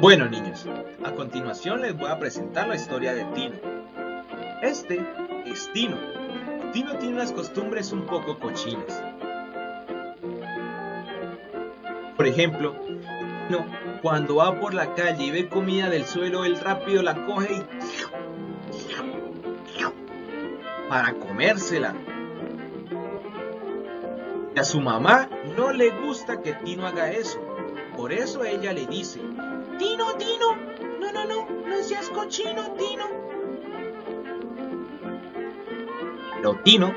Bueno niños, a continuación les voy a presentar la historia de Tino. Este es Tino. Tino tiene unas costumbres un poco cochinas. Por ejemplo, Tino cuando va por la calle y ve comida del suelo, él rápido la coge y... para comérsela. Y a su mamá no le gusta que Tino haga eso. Por eso ella le dice, Tino, Tino, no, no, no, no seas cochino, Tino. Pero Tino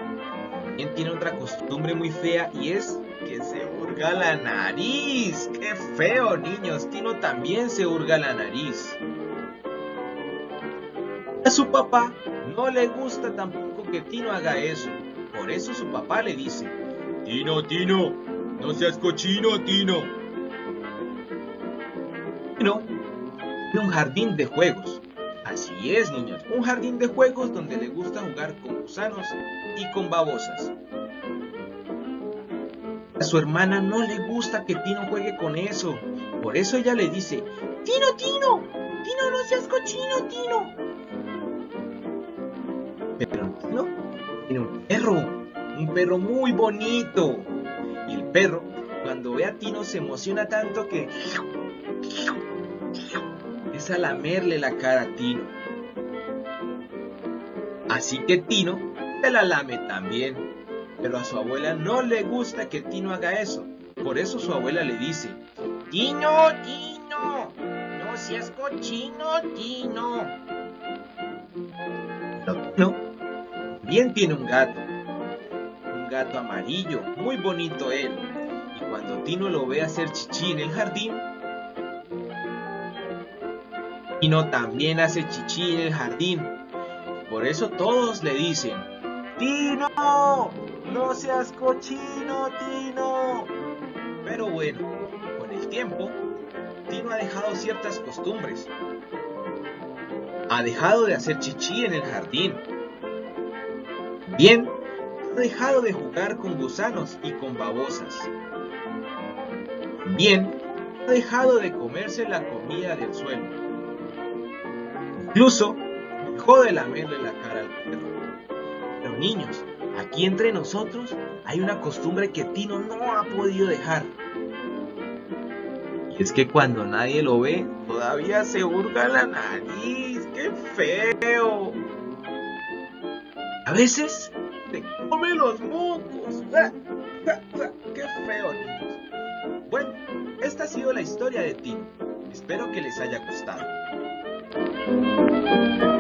también tiene otra costumbre muy fea y es que se hurga la nariz. ¡Qué feo, niños! Tino también se hurga la nariz. A su papá no le gusta tampoco que Tino haga eso. Por eso su papá le dice, Tino, Tino, no seas cochino, Tino. Tino tiene un jardín de juegos. Así es, niños, un jardín de juegos donde le gusta jugar con gusanos y con babosas. A su hermana no le gusta que Tino juegue con eso. Por eso ella le dice, Tino, Tino, Tino, no seas cochino, Tino. Pero Tino tiene un perro, un perro muy bonito. Y el perro, cuando ve a Tino, se emociona tanto que lamerle la cara a Tino. Así que Tino se la lame también. Pero a su abuela no le gusta que Tino haga eso. Por eso su abuela le dice, Tino, Tino, no seas cochino, Tino. Pero Tino bien tiene un gato. Un gato amarillo, muy bonito él. Y cuando Tino lo ve hacer chichi en el jardín, Tino también hace chichi en el jardín. Por eso todos le dicen, Tino, no seas cochino, Tino. Pero bueno, con el tiempo, Tino ha dejado ciertas costumbres. Ha dejado de hacer chichi en el jardín. Bien, ha dejado de jugar con gusanos y con babosas. Bien, ha dejado de comerse la comida del suelo. Incluso dejó de lamerle la cara al perro. Pero niños, aquí entre nosotros hay una costumbre que Tino no ha podido dejar. Y es que cuando nadie lo ve, todavía se hurga la nariz. ¡Qué feo! A veces te come los mocos. ¡Qué feo, niños! Bueno, esta ha sido la historia de Tino. Espero que les haya gustado. Thank you.